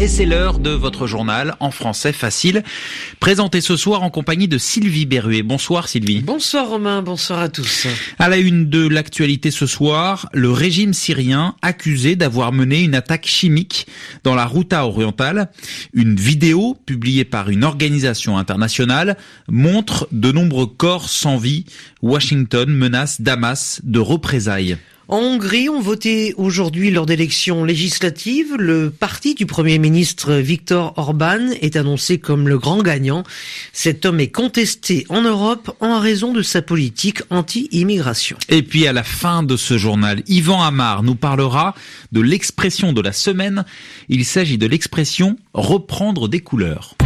Et c'est l'heure de votre journal en français facile, présenté ce soir en compagnie de Sylvie Berruet. Bonsoir Sylvie. Bonsoir Romain, bonsoir à tous. À la une de l'actualité ce soir, le régime syrien accusé d'avoir mené une attaque chimique dans la Routa orientale. Une vidéo publiée par une organisation internationale montre de nombreux corps sans vie. Washington menace Damas de représailles. En Hongrie, on voté aujourd'hui lors d'élections législatives. Le parti du Premier ministre Viktor Orban est annoncé comme le grand gagnant. Cet homme est contesté en Europe en raison de sa politique anti-immigration. Et puis à la fin de ce journal, Yvan Amar nous parlera de l'expression de la semaine. Il s'agit de l'expression reprendre des couleurs.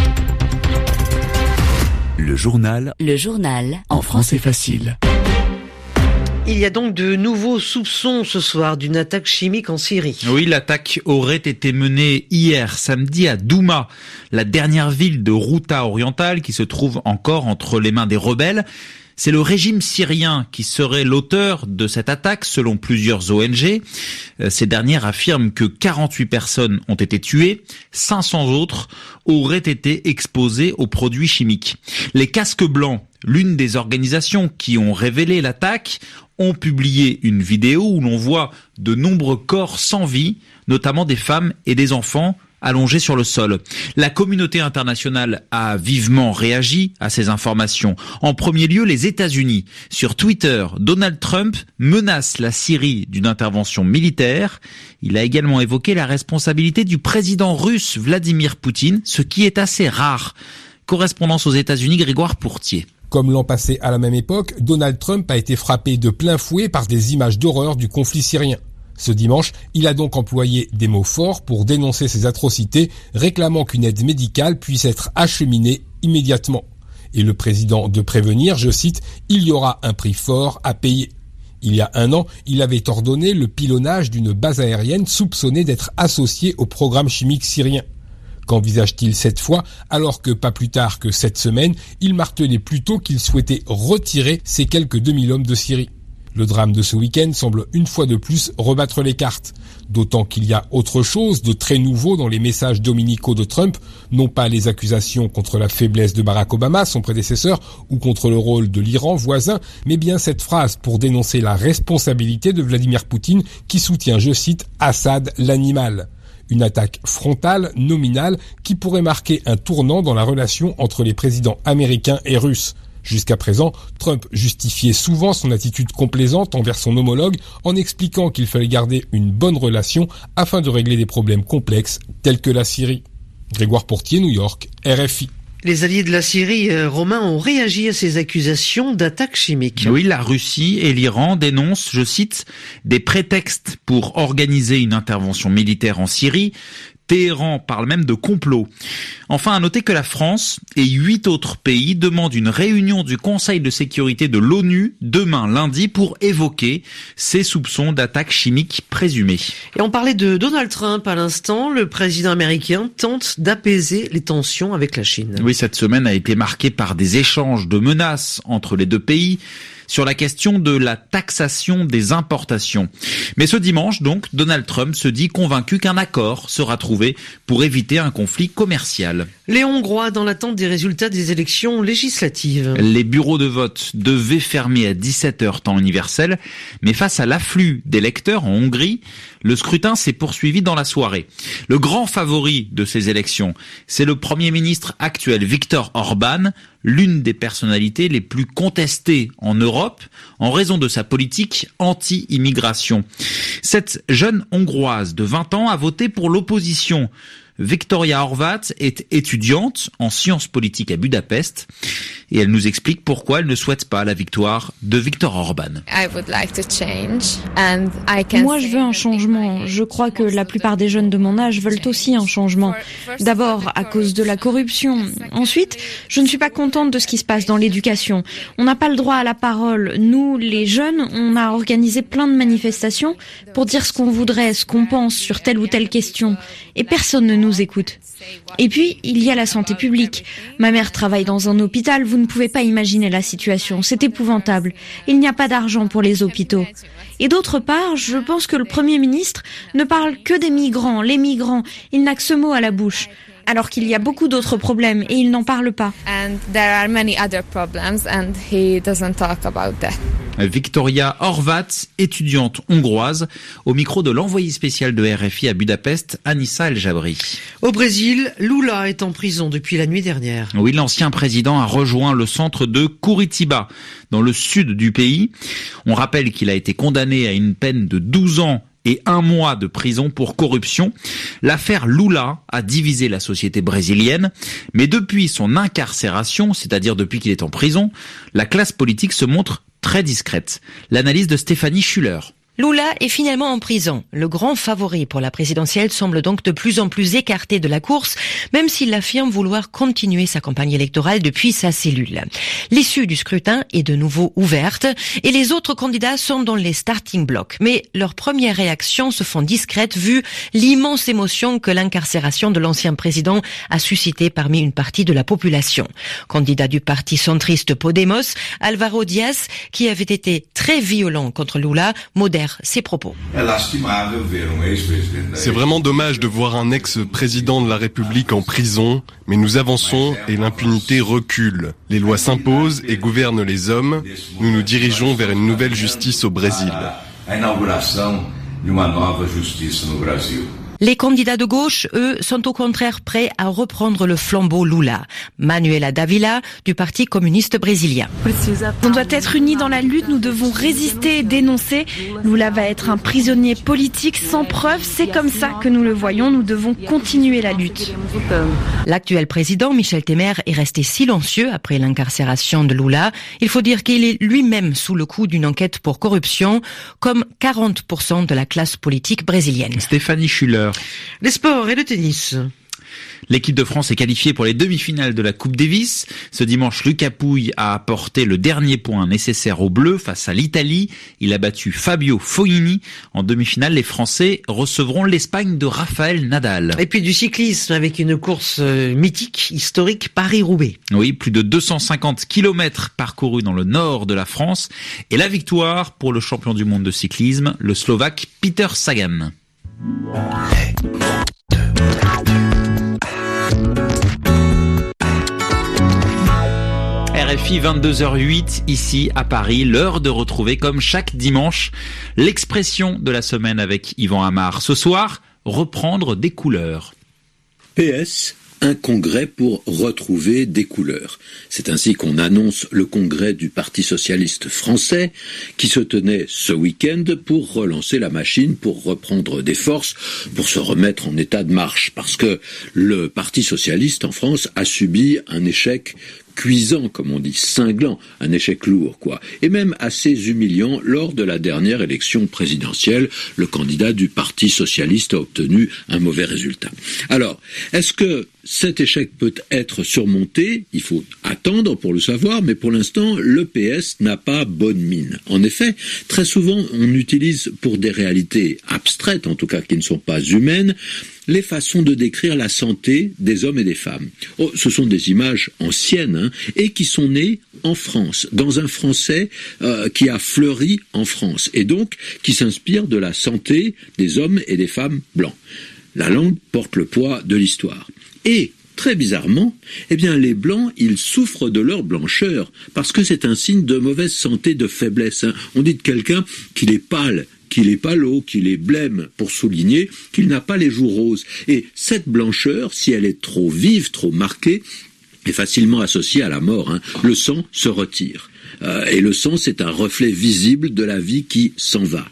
Le journal. Le journal. En français facile. Il y a donc de nouveaux soupçons ce soir d'une attaque chimique en Syrie. Oui, l'attaque aurait été menée hier samedi à Douma, la dernière ville de Routa orientale qui se trouve encore entre les mains des rebelles. C'est le régime syrien qui serait l'auteur de cette attaque selon plusieurs ONG. Euh, ces dernières affirment que 48 personnes ont été tuées, 500 autres auraient été exposées aux produits chimiques. Les casques blancs l'une des organisations qui ont révélé l'attaque ont publié une vidéo où l'on voit de nombreux corps sans vie, notamment des femmes et des enfants allongés sur le sol. La communauté internationale a vivement réagi à ces informations. En premier lieu, les États-Unis. Sur Twitter, Donald Trump menace la Syrie d'une intervention militaire. Il a également évoqué la responsabilité du président russe Vladimir Poutine, ce qui est assez rare. Correspondance aux États-Unis, Grégoire Pourtier. Comme l'an passé à la même époque, Donald Trump a été frappé de plein fouet par des images d'horreur du conflit syrien. Ce dimanche, il a donc employé des mots forts pour dénoncer ces atrocités, réclamant qu'une aide médicale puisse être acheminée immédiatement. Et le président de prévenir, je cite, il y aura un prix fort à payer. Il y a un an, il avait ordonné le pilonnage d'une base aérienne soupçonnée d'être associée au programme chimique syrien. Qu'envisage-t-il cette fois alors que pas plus tard que cette semaine, il martelait plutôt qu'il souhaitait retirer ces quelques 2000 hommes de Syrie le drame de ce week-end semble une fois de plus rebattre les cartes, d'autant qu'il y a autre chose de très nouveau dans les messages dominicaux de Trump, non pas les accusations contre la faiblesse de Barack Obama, son prédécesseur, ou contre le rôle de l'Iran voisin, mais bien cette phrase pour dénoncer la responsabilité de Vladimir Poutine qui soutient, je cite, Assad l'animal. Une attaque frontale, nominale, qui pourrait marquer un tournant dans la relation entre les présidents américains et russes. Jusqu'à présent, Trump justifiait souvent son attitude complaisante envers son homologue en expliquant qu'il fallait garder une bonne relation afin de régler des problèmes complexes tels que la Syrie. Grégoire Portier, New York, RFI. Les alliés de la Syrie euh, romains ont réagi à ces accusations d'attaque chimique. Oui, la Russie et l'Iran dénoncent, je cite, des prétextes pour organiser une intervention militaire en Syrie, Téhéran parle même de complot. Enfin, à noter que la France et huit autres pays demandent une réunion du Conseil de sécurité de l'ONU demain lundi pour évoquer ces soupçons d'attaque chimique présumées. Et on parlait de Donald Trump à l'instant. Le président américain tente d'apaiser les tensions avec la Chine. Oui, cette semaine a été marquée par des échanges de menaces entre les deux pays sur la question de la taxation des importations. Mais ce dimanche, donc, Donald Trump se dit convaincu qu'un accord sera trouvé pour éviter un conflit commercial. Les Hongrois dans l'attente des résultats des élections législatives. Les bureaux de vote devaient fermer à 17h temps universel, mais face à l'afflux d'électeurs en Hongrie, le scrutin s'est poursuivi dans la soirée. Le grand favori de ces élections, c'est le Premier ministre actuel Viktor Orban, l'une des personnalités les plus contestées en Europe en raison de sa politique anti-immigration. Cette jeune Hongroise de 20 ans a voté pour l'opposition Victoria Horvat est étudiante en sciences politiques à Budapest et elle nous explique pourquoi elle ne souhaite pas la victoire de Viktor Orban. Moi, je veux un changement. Je crois que la plupart des jeunes de mon âge veulent aussi un changement. D'abord à cause de la corruption. Ensuite, je ne suis pas contente de ce qui se passe dans l'éducation. On n'a pas le droit à la parole. Nous, les jeunes, on a organisé plein de manifestations pour dire ce qu'on voudrait, ce qu'on pense sur telle ou telle question. Et personne ne nous Et puis, il y a la santé publique. Ma mère travaille dans un hôpital, vous ne pouvez pas imaginer la situation, c'est épouvantable. Il n'y a pas d'argent pour les hôpitaux. Et d'autre part, je pense que le Premier ministre ne parle que des migrants, les migrants, il n'a que ce mot à la bouche alors qu'il y a beaucoup d'autres problèmes et il n'en parle pas. Victoria Horvat, étudiante hongroise, au micro de l'envoyé spécial de RFI à Budapest, Anissa El Jabri. Au Brésil, Lula est en prison depuis la nuit dernière. Oui, l'ancien président a rejoint le centre de Curitiba, dans le sud du pays. On rappelle qu'il a été condamné à une peine de 12 ans et un mois de prison pour corruption. L'affaire Lula a divisé la société brésilienne, mais depuis son incarcération, c'est-à-dire depuis qu'il est en prison, la classe politique se montre très discrète. L'analyse de Stéphanie Schuller. Lula est finalement en prison. Le grand favori pour la présidentielle semble donc de plus en plus écarté de la course, même s'il affirme vouloir continuer sa campagne électorale depuis sa cellule. L'issue du scrutin est de nouveau ouverte et les autres candidats sont dans les starting blocks. Mais leurs premières réactions se font discrètes vu l'immense émotion que l'incarcération de l'ancien président a suscité parmi une partie de la population. Candidat du parti centriste Podemos, Alvaro Diaz, qui avait été très violent contre Lula, modère ses propos. C'est vraiment dommage de voir un ex-président de la République en prison, mais nous avançons et l'impunité recule. Les lois s'imposent et gouvernent les hommes. Nous nous dirigeons vers une nouvelle justice au Brésil. Les candidats de gauche, eux, sont au contraire prêts à reprendre le flambeau Lula. Manuela Davila, du Parti communiste brésilien. On doit être unis dans la lutte, nous devons résister et dénoncer. Lula va être un prisonnier politique sans preuve, c'est comme ça que nous le voyons, nous devons continuer la lutte. L'actuel président, Michel Temer, est resté silencieux après l'incarcération de Lula. Il faut dire qu'il est lui-même sous le coup d'une enquête pour corruption, comme 40% de la classe politique brésilienne. Stéphanie Schuller. Les sports et le tennis. L'équipe de France est qualifiée pour les demi-finales de la Coupe Davis. Ce dimanche, Lucas Pouille a apporté le dernier point nécessaire au bleu face à l'Italie. Il a battu Fabio Fognini. En demi-finale, les Français recevront l'Espagne de Rafael Nadal. Et puis du cyclisme avec une course euh, mythique, historique, Paris-Roubaix. Oui, plus de 250 kilomètres parcourus dans le nord de la France. Et la victoire pour le champion du monde de cyclisme, le Slovaque Peter Sagan. RFI 22h08 ici à Paris, l'heure de retrouver comme chaque dimanche l'expression de la semaine avec Yvan Amar. Ce soir, reprendre des couleurs. PS un congrès pour retrouver des couleurs. C'est ainsi qu'on annonce le congrès du Parti socialiste français qui se tenait ce week-end pour relancer la machine, pour reprendre des forces, pour se remettre en état de marche, parce que le Parti socialiste en France a subi un échec cuisant, comme on dit, cinglant, un échec lourd, quoi, et même assez humiliant lors de la dernière élection présidentielle. Le candidat du Parti socialiste a obtenu un mauvais résultat. Alors, est-ce que cet échec peut être surmonté? Il faut attendre pour le savoir, mais pour l'instant, le PS n'a pas bonne mine. En effet, très souvent, on utilise pour des réalités abstraites, en tout cas qui ne sont pas humaines, les façons de décrire la santé des hommes et des femmes. Oh, ce sont des images anciennes hein, et qui sont nées en France, dans un français euh, qui a fleuri en France et donc qui s'inspire de la santé des hommes et des femmes blancs. La langue porte le poids de l'histoire. Et Très bizarrement, eh les blancs, ils souffrent de leur blancheur, parce que c'est un signe de mauvaise santé, de faiblesse. Hein. On dit de quelqu'un qu'il est pâle, qu'il est pâle, qu'il est blême, pour souligner qu'il n'a pas les joues roses. Et cette blancheur, si elle est trop vive, trop marquée, est facilement associée à la mort. Hein. Le sang se retire. Euh, et le sang, c'est un reflet visible de la vie qui s'en va.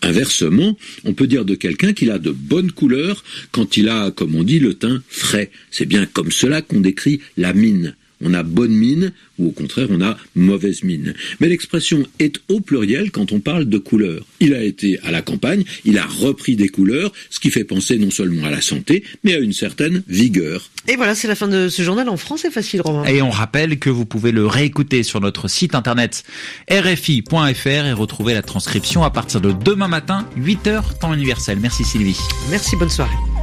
Inversement, on peut dire de quelqu'un qu'il a de bonnes couleurs quand il a, comme on dit, le teint frais. C'est bien comme cela qu'on décrit la mine on a bonne mine ou au contraire on a mauvaise mine. Mais l'expression est au pluriel quand on parle de couleurs. Il a été à la campagne, il a repris des couleurs, ce qui fait penser non seulement à la santé, mais à une certaine vigueur. Et voilà, c'est la fin de ce journal en France, c'est facile Romain. Et on rappelle que vous pouvez le réécouter sur notre site internet rfi.fr et retrouver la transcription à partir de demain matin, 8h temps universel. Merci Sylvie. Merci, bonne soirée.